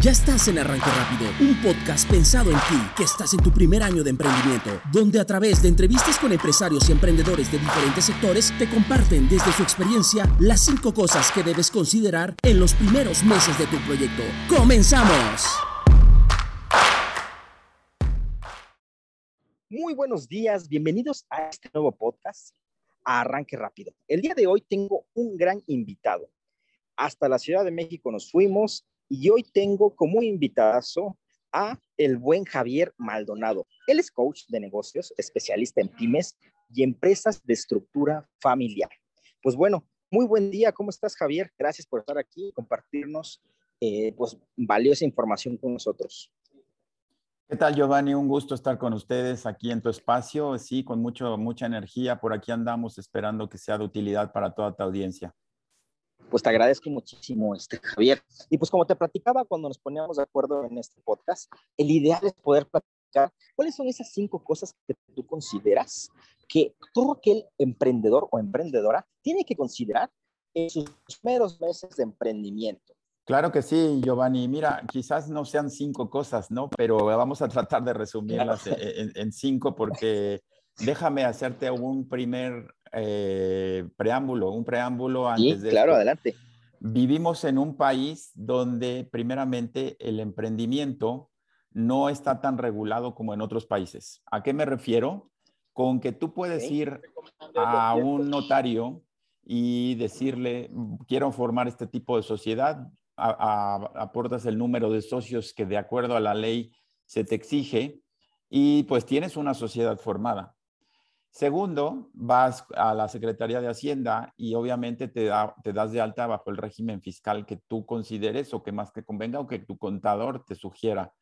Ya estás en Arranque Rápido, un podcast pensado en ti, que estás en tu primer año de emprendimiento, donde a través de entrevistas con empresarios y emprendedores de diferentes sectores te comparten desde su experiencia las cinco cosas que debes considerar en los primeros meses de tu proyecto. ¡Comenzamos! Muy buenos días, bienvenidos a este nuevo podcast, Arranque Rápido. El día de hoy tengo un gran invitado. Hasta la Ciudad de México nos fuimos y hoy tengo como invitado a el buen Javier Maldonado. Él es coach de negocios, especialista en pymes y empresas de estructura familiar. Pues bueno, muy buen día. ¿Cómo estás, Javier? Gracias por estar aquí y compartirnos eh, pues, valiosa información con nosotros. ¿Qué tal, Giovanni? Un gusto estar con ustedes aquí en tu espacio. Sí, con mucho, mucha energía. Por aquí andamos esperando que sea de utilidad para toda tu audiencia pues te agradezco muchísimo, este, Javier. Y pues como te platicaba cuando nos poníamos de acuerdo en este podcast, el ideal es poder platicar cuáles son esas cinco cosas que tú consideras que todo aquel emprendedor o emprendedora tiene que considerar en sus primeros meses de emprendimiento. Claro que sí, Giovanni. Mira, quizás no sean cinco cosas, ¿no? Pero vamos a tratar de resumirlas en, en, cinco porque déjame hacerte un primer eh, preámbulo, un preámbulo antes de. Claro, adelante. Vivimos en un país donde, primeramente, el emprendimiento no está tan regulado como en otros países. ¿A qué me refiero? Con que tú puedes ir a un notario y decirle, quiero formar este tipo de sociedad, aportas el número de socios que de acuerdo a la ley se te exige y pues tienes una sociedad formada. Segundo, vas a la Secretaría de Hacienda y obviamente te, te, das de alta bajo el régimen fiscal que tú consideres o que más te convenga o que tu contador te sugiera.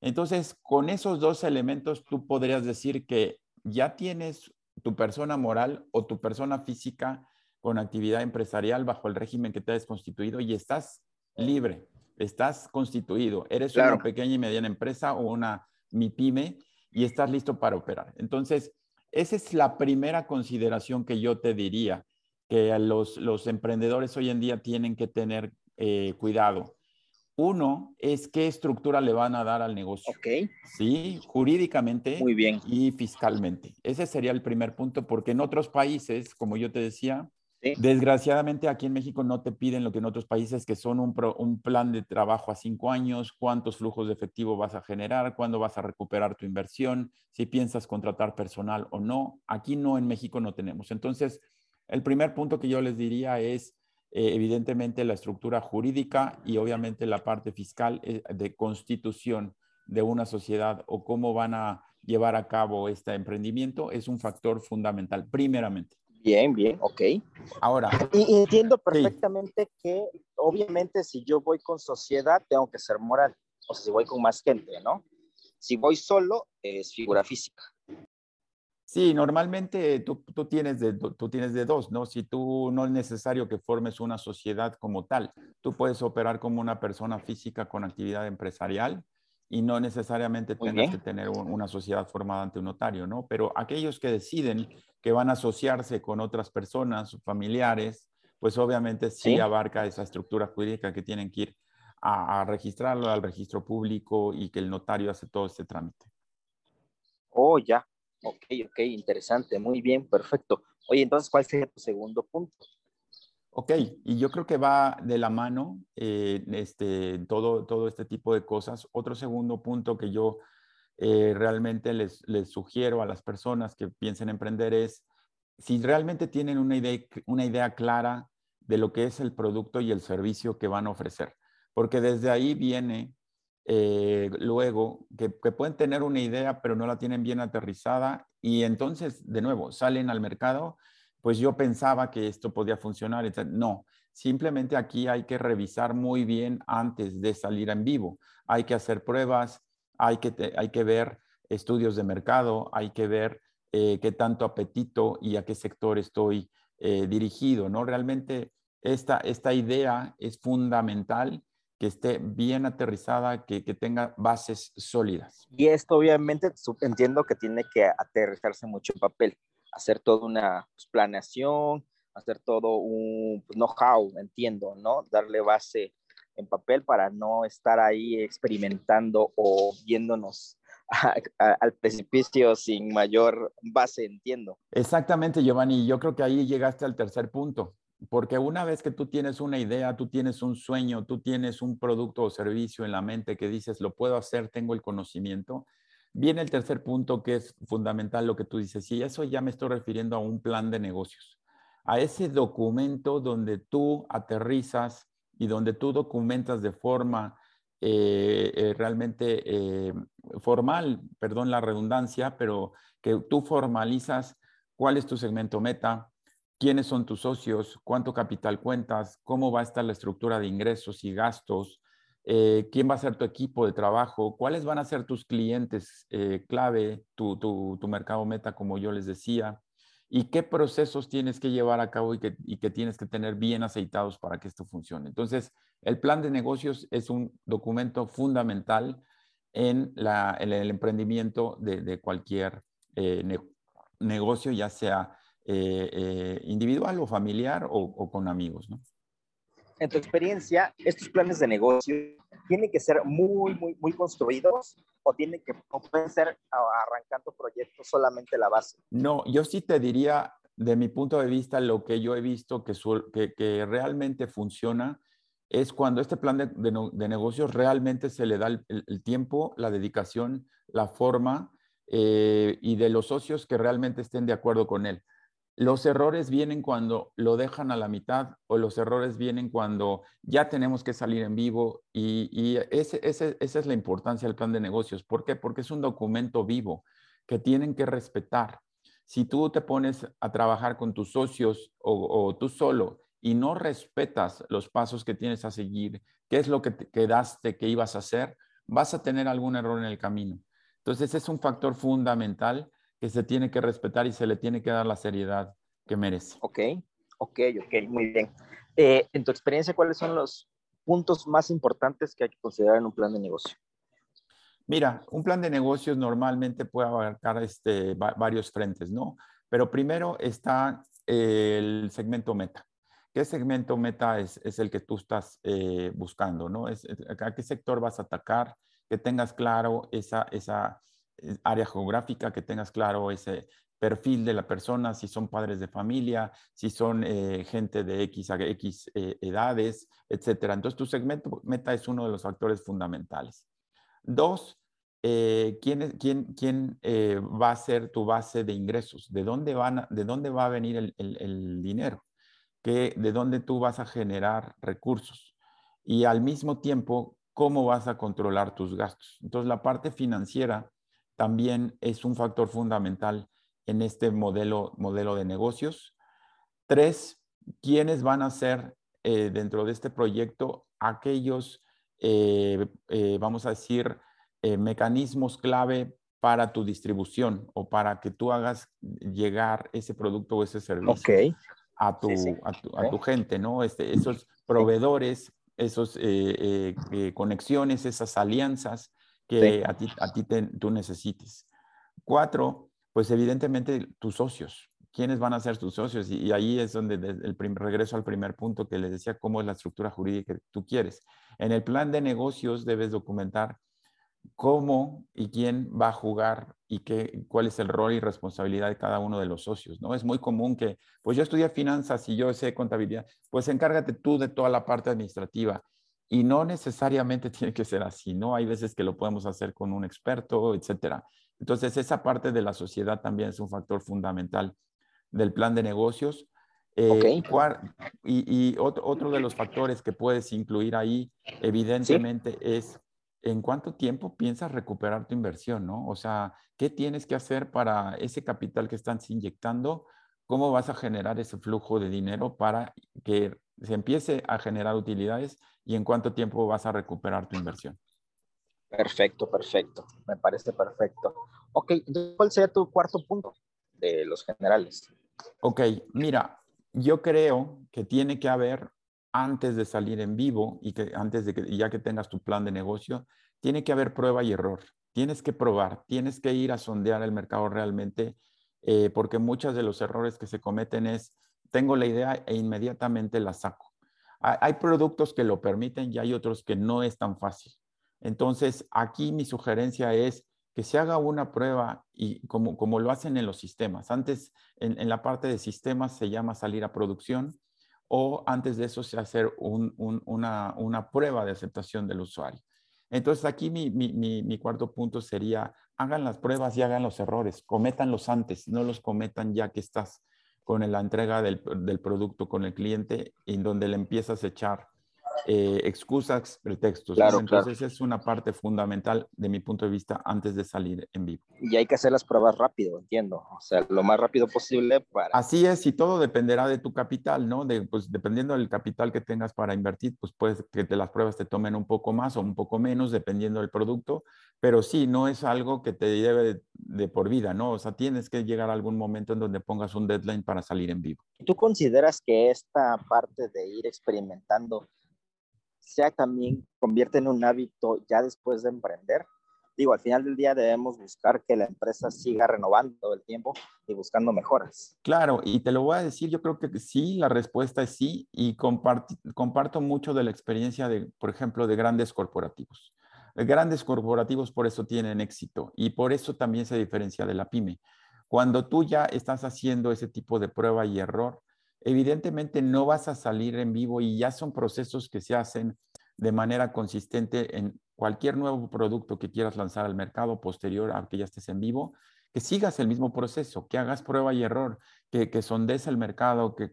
Entonces, con esos dos elementos, tú podrías decir que ya tienes tu persona moral o tu persona física con actividad empresarial bajo el régimen que te has constituido y estás libre, estás constituido, eres una pequeña y mediana empresa o una MIPYME y estás listo para operar. Entonces, esa es la primera consideración que yo te diría, que los, los emprendedores hoy en día tienen que tener eh, cuidado. Uno es qué estructura le van a dar al negocio. Ok. Sí, jurídicamente Muy bien. y fiscalmente. Ese sería el primer punto, porque en otros países, como yo te decía, Desgraciadamente aquí en México no te piden lo que en otros países, que son un, plan de trabajo a cinco años, cuántos flujos de efectivo vas a generar, cuándo vas a recuperar tu inversión, si piensas contratar personal o no. Aquí no, en México no tenemos. Entonces, el primer punto que yo les diría es, eh, evidentemente, la estructura jurídica y obviamente la parte fiscal eh, de constitución de una sociedad o cómo van a llevar a cabo este emprendimiento es un factor fundamental, primeramente. Bien, bien, ok. Ahora. Y, entiendo perfectamente que, obviamente, si yo voy con sociedad, tengo que ser moral. O sea, si voy con más gente, ¿no? Si voy solo, es figura física. Sí, normalmente tú, tú, tienes de, tú tienes de dos, ¿no? Si tú no es necesario que formes una sociedad como tal, tú puedes operar como una persona física con actividad empresarial y no necesariamente tengas que tener una sociedad formada ante un notario, ¿no? Pero aquellos que deciden que van a asociarse con otras personas, familiares, pues obviamente sí, abarca esa estructura jurídica que tienen que ir a, registrarlo al registro público y que el notario hace todo este trámite. Oh, ya. Ok, ok, interesante. Muy bien, perfecto. Oye, entonces, ¿cuál sería tu segundo punto? Ok, y yo creo que va de la mano eh, este, todo, todo este tipo de cosas. Otro segundo punto que yo eh, realmente les, les, sugiero a las personas que piensen emprender es, si realmente tienen una idea, una idea clara de lo que es el producto y el servicio que van a ofrecer, porque desde ahí viene eh, luego que, que, pueden tener una idea pero no la tienen bien aterrizada y entonces de nuevo salen al mercado pues yo pensaba que esto podía funcionar. No, simplemente aquí hay que revisar muy bien antes de salir en vivo. Hay que hacer pruebas, hay que, hay que ver estudios de mercado, hay que ver eh, qué tanto apetito y a qué sector estoy eh, dirigido, ¿no? Realmente esta, esta idea es fundamental que esté bien aterrizada, que, que, tenga bases sólidas. Y esto obviamente entiendo que tiene que aterrizarse mucho en papel hacer toda una pues, planeación, hacer todo un pues, know-how, entiendo, ¿no? Darle base en papel para no estar ahí experimentando o viéndonos al precipicio sin mayor base, entiendo. Exactamente, Giovanni. Yo creo que ahí llegaste al tercer punto, porque una vez que tú tienes una idea, tú tienes un sueño, tú tienes un producto o servicio en la mente que dices, lo puedo hacer, tengo el conocimiento, viene el tercer punto que es fundamental lo que tú dices, y eso ya me estoy refiriendo a un plan de negocios, a ese documento donde tú aterrizas y donde tú documentas de forma eh, eh, realmente eh, formal, perdón la redundancia, pero que tú formalizas cuál es tu segmento meta, quiénes son tus socios, cuánto capital cuentas, cómo va a estar la estructura de ingresos y gastos, quién va a ser tu equipo de trabajo, cuáles van a ser tus clientes clave, tu, tu, mercado meta, como yo les decía, y qué procesos tienes que llevar a cabo y que, y que, tienes que tener bien aceitados para que esto funcione. Entonces, el plan de negocios es un documento fundamental en, la, el emprendimiento de, cualquier eh, negocio, ya sea eh, eh, individual o familiar o, con amigos. ¿no? En tu experiencia, estos planes de negocio tienen que ser muy, muy, muy construidos o tienen que o pueden ser arrancando proyectos solamente la base? No, yo sí te diría, de mi punto de vista, lo que yo he visto que, realmente funciona es cuando este plan de, de, negocios realmente se le da el, tiempo, la dedicación, la forma eh, y de los socios que realmente estén de acuerdo con él. Los errores vienen cuando lo dejan a la mitad o los errores vienen cuando ya tenemos que salir en vivo y, esa es la importancia del plan de negocios. ¿Por qué? Porque es un documento vivo que tienen que respetar. Si tú te pones a trabajar con tus socios o, tú solo y no respetas los pasos que tienes a seguir, qué es lo que te quedaste que ibas a hacer, vas a tener algún error en el camino. Entonces es un factor fundamental que se tiene que respetar y se le tiene que dar la seriedad que merece. Ok, ok, ok, muy bien. Eh, en tu experiencia, ¿cuáles son los puntos más importantes que hay que considerar en un plan de negocio? Mira, un plan de negocios normalmente puede abarcar este, varios frentes, ¿no? Pero primero está el segmento meta. ¿Qué segmento meta es, es el que tú estás eh, buscando, ¿no? Es, ¿A qué sector vas a atacar? Que tengas claro esa, esa área geográfica, que tengas claro ese perfil de la persona, si son padres de familia, si son eh, gente de X a X eh, edades, etcétera. Entonces, tu segmento meta es uno de los factores fundamentales. Dos, eh, ¿quién, quién, quién va a ser tu base de ingresos? ¿De dónde, van de dónde va a venir el, el dinero? ¿De dónde tú vas a generar recursos? Y al mismo tiempo, ¿cómo vas a controlar tus gastos? Entonces, la parte financiera también es un factor fundamental en este modelo, modelo de negocios. Tres, ¿quiénes van a ser eh, dentro de este proyecto aquellos, eh, eh, vamos a decir, mecanismos clave para tu distribución o para que tú hagas llegar ese producto o ese servicio a, tu, A, tu, gente, ¿no? Este, esos proveedores, esas conexiones, esas alianzas que a ti, a ti tú necesites. Cuatro, pues evidentemente tus socios. ¿Quiénes van a ser tus socios? Y, ahí es donde el regreso al primer punto que les decía, cómo es la estructura jurídica que tú quieres. En el plan de negocios debes documentar cómo y quién va a jugar y qué, cuál es el rol y responsabilidad de cada uno de los socios, ¿no? Es muy común que, pues yo estudié finanzas y yo sé contabilidad, pues encárgate tú de toda la parte administrativa y no necesariamente tiene que ser así, ¿no? Hay veces que lo podemos hacer con un experto, etcétera. Entonces, esa parte de la sociedad también es un factor fundamental del plan de negocios. Eh, y, otro, de los factores que puedes incluir ahí, evidentemente, es en cuánto tiempo piensas recuperar tu inversión, ¿no? O sea, ¿qué tienes que hacer para ese capital que están inyectando? ¿Cómo vas a generar ese flujo de dinero para que se empiece a generar utilidades y en cuánto tiempo vas a recuperar tu inversión? Perfecto, perfecto. Me parece perfecto. Ok, entonces, ¿cuál sería tu cuarto punto de los generales? Ok, mira, yo creo que tiene que haber, antes de salir en vivo y que antes de que ya que tengas tu plan de negocio, tiene que haber prueba y error. Tienes que probar, tienes que ir a sondear el mercado realmente, eh, porque muchos de los errores que se cometen es, tengo la idea e inmediatamente la saco. Hay productos que lo permiten y hay otros que no es tan fácil. Entonces, aquí mi sugerencia es que se haga una prueba y como, como lo hacen en los sistemas. Antes, en, la parte de sistemas se llama salir a producción o antes de eso se hace una, una, prueba de aceptación del usuario. Entonces, aquí mi, mi, mi, cuarto punto sería, hagan las pruebas y hagan los errores, cométanlos antes, no los cometan ya que estás con la entrega del, del producto con el cliente en donde le empiezas a echar eh, excusas, pretextos. Entonces es una parte fundamental de mi punto de vista antes de salir en vivo. Y hay que hacer las pruebas rápido, entiendo. O sea, lo más rápido posible para... Así es, y todo dependerá de tu capital, ¿no? De, pues dependiendo del capital que tengas para invertir, pues puedes que te, las pruebas te tomen un poco más o un poco menos, dependiendo del producto, pero sí, no es algo que te debe de, de por vida, ¿no? O sea, tienes que llegar a algún momento en donde pongas un deadline para salir en vivo. ¿Tú consideras que esta parte de ir experimentando sea también convierte en un hábito ya después de emprender. Digo, al final del día debemos buscar que la empresa siga renovando el tiempo y buscando mejoras. Claro, y te lo voy a decir, yo creo que sí, la respuesta es sí, y comparto mucho de la experiencia de, por ejemplo, de grandes corporativos. Grandes corporativos por eso tienen éxito y por eso también se diferencia de la pyme. Cuando tú ya estás haciendo ese tipo de prueba y error, evidentemente no vas a salir en vivo y ya son procesos que se hacen de manera consistente en cualquier nuevo producto que quieras lanzar al mercado posterior a que ya estés en vivo, que sigas el mismo proceso, que hagas prueba y error, que, que sondes el mercado, que,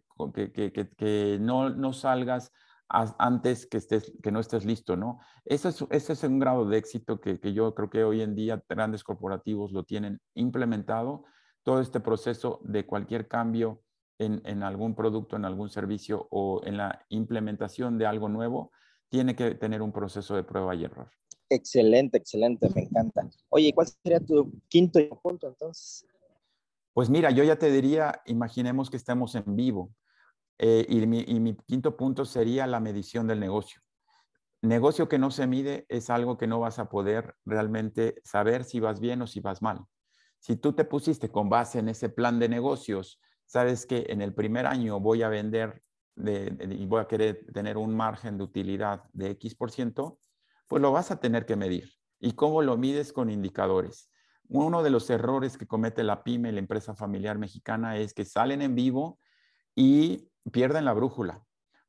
no, salgas antes que, estés, que no estés listo, ¿no? Ese es, un grado de éxito que yo creo que hoy en día grandes corporativos lo tienen implementado, todo este proceso de cualquier cambio en, algún producto, en algún servicio o en la implementación de algo nuevo, tiene que tener un proceso de prueba y error. Excelente, excelente, me encanta. Oye, ¿cuál sería tu quinto punto entonces? Pues mira, yo ya te diría, imaginemos que estemos en vivo. Eh, y, mi, y mi quinto punto sería la medición del negocio. Negocio que no se mide es algo que no vas a poder realmente saber si vas bien o si vas mal. Si tú te pusiste con base en ese plan de negocios sabes que en el primer año voy a vender y voy a querer tener un margen de utilidad de X por ciento, pues lo vas a tener que medir. ¿Y cómo lo mides con indicadores? Uno de los errores que comete la pyme, la empresa familiar mexicana, es que salen en vivo y pierden la brújula.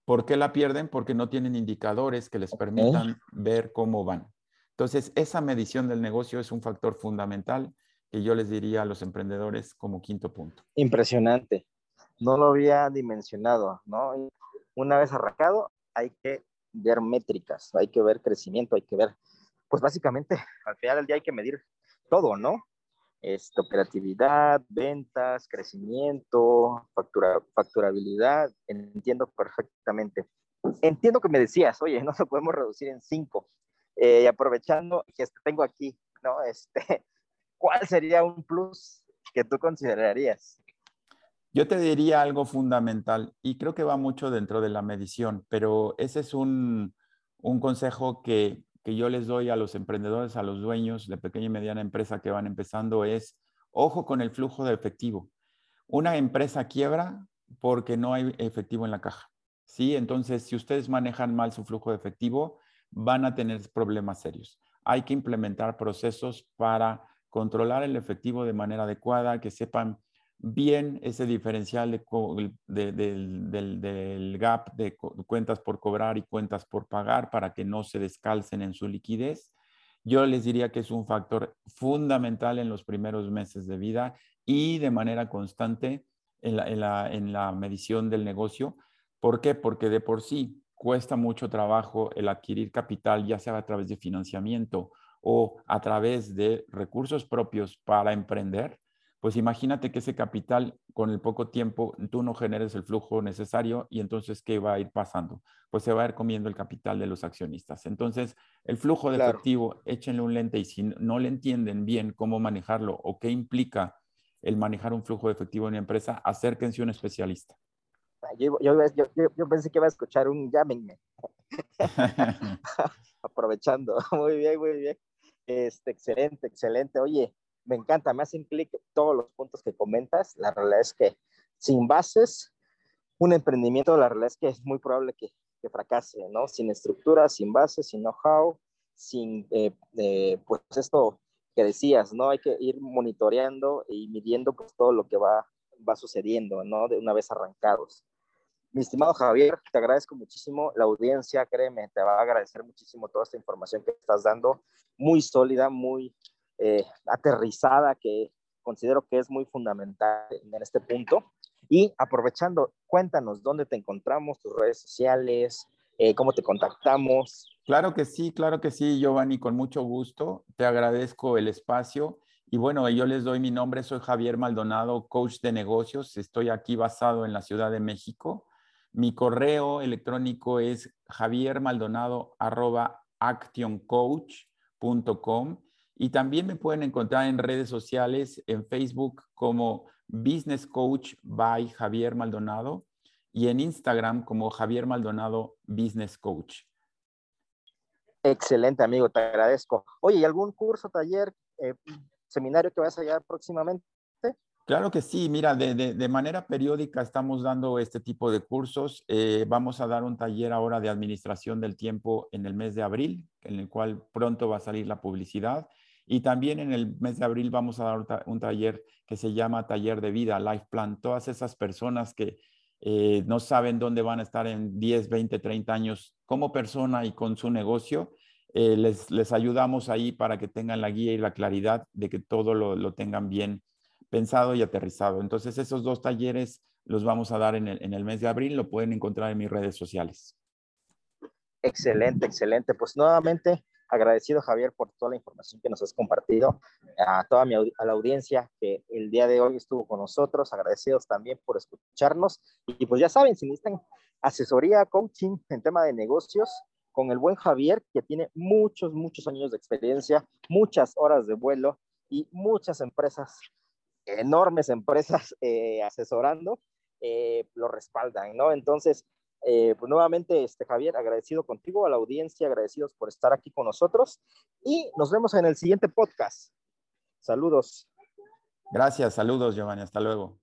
¿Por qué la pierden? Porque no tienen indicadores que les permitan ver cómo van. Entonces, esa medición del negocio es un factor fundamental que yo les diría a los emprendedores como quinto punto. Impresionante. No lo había dimensionado, ¿no? Una vez arrancado, hay que ver métricas, hay que ver crecimiento, hay que ver, pues básicamente, al final del día hay que medir todo, ¿no? Este, operatividad, ventas, crecimiento, factura, facturabilidad, entiendo perfectamente. Entiendo que me decías, oye, no lo podemos reducir en cinco. Eh, aprovechando que tengo aquí, ¿no? Este, ¿cuál sería un plus que tú considerarías? Yo te diría algo fundamental y creo que va mucho dentro de la medición, pero ese es un, consejo que, que, yo les doy a los emprendedores, a los dueños de pequeña y mediana empresa que van empezando es, ojo con el flujo de efectivo. Una empresa quiebra porque no hay efectivo en la caja. ¿sí? Entonces, si ustedes manejan mal su flujo de efectivo, van a tener problemas serios. Hay que implementar procesos para controlar el efectivo de manera adecuada, que sepan bien ese diferencial de, del, gap de cuentas por cobrar y cuentas por pagar para que no se descalcen en su liquidez. Yo les diría que es un factor fundamental en los primeros meses de vida y de manera constante en la, en la medición del negocio. ¿Por qué? Porque de por sí cuesta mucho trabajo el adquirir capital, ya sea a través de financiamiento o a través de recursos propios para emprender, pues imagínate que ese capital con el poco tiempo tú no generes el flujo necesario y entonces ¿qué va a ir pasando? Pues se va a ir comiendo el capital de los accionistas. Entonces, el flujo de efectivo, échenle un lente y si no le entienden bien cómo manejarlo o qué implica el manejar un flujo de efectivo en una empresa, acérquense a un especialista. Yo, yo pensé que iba a escuchar un llámenme. Aprovechando. Muy bien, muy bien. Este, excelente, excelente. Oye, me encanta, me hacen clic todos los puntos que comentas. La realidad es que sin bases, un emprendimiento, la realidad es que es muy probable que, fracase, ¿no? Sin estructura, sin base, sin know-how, sin, eh, eh, pues esto que decías, ¿no? Hay que ir monitoreando y midiendo pues todo lo que va, va sucediendo, ¿no? De una vez arrancados. Mi estimado Javier, te agradezco muchísimo. La audiencia, créeme, te va a agradecer muchísimo toda esta información que estás dando, muy sólida, muy eh, aterrizada, que considero que es muy fundamental en este punto. Y aprovechando, cuéntanos dónde te encontramos, tus redes sociales, eh, cómo te contactamos. Claro que sí, claro que sí, Giovanni, con mucho gusto. Te agradezco el espacio. Y bueno, yo les doy mi nombre, soy Javier Maldonado, coach de negocios. Estoy aquí basado en la Ciudad de México. Mi correo electrónico es javiermaldonado.actioncoach.com y también me pueden encontrar en redes sociales, en Facebook como Business Coach by Javier Maldonado y en Instagram como Javier Maldonado Business Coach. Excelente, amigo, te agradezco. Oye, ¿y algún curso, taller, eh, seminario que vas a hallar próximamente? Claro que sí, mira, de, manera periódica estamos dando este tipo de cursos. Eh, vamos a dar un taller ahora de administración del tiempo en el mes de abril, en el cual pronto va a salir la publicidad. Y también en el mes de abril vamos a dar un taller que se llama Taller de Vida, Life Plan. Todas esas personas que eh, no saben dónde van a estar en 10, 20, 30 años como persona y con su negocio, eh, les, les, ayudamos ahí para que tengan la guía y la claridad de que todo lo, lo tengan bien pensado y aterrizado. Entonces, esos dos talleres los vamos a dar en el, mes de abril, lo pueden encontrar en mis redes sociales. Excelente, excelente. Pues nuevamente agradecido Javier por toda la información que nos has compartido, a toda mi, la audiencia que el día de hoy estuvo con nosotros, agradecidos también por escucharnos y pues ya saben, si necesitan asesoría, coaching en tema de negocios, con el buen Javier que tiene muchos, muchos años de experiencia, muchas horas de vuelo y muchas empresas enormes empresas eh, asesorando, eh, lo respaldan, ¿no? Entonces, eh, pues nuevamente, este, Javier, agradecido contigo, a la audiencia, agradecidos por estar aquí con nosotros y nos vemos en el siguiente podcast. Saludos. Gracias, saludos, Giovanni, hasta luego.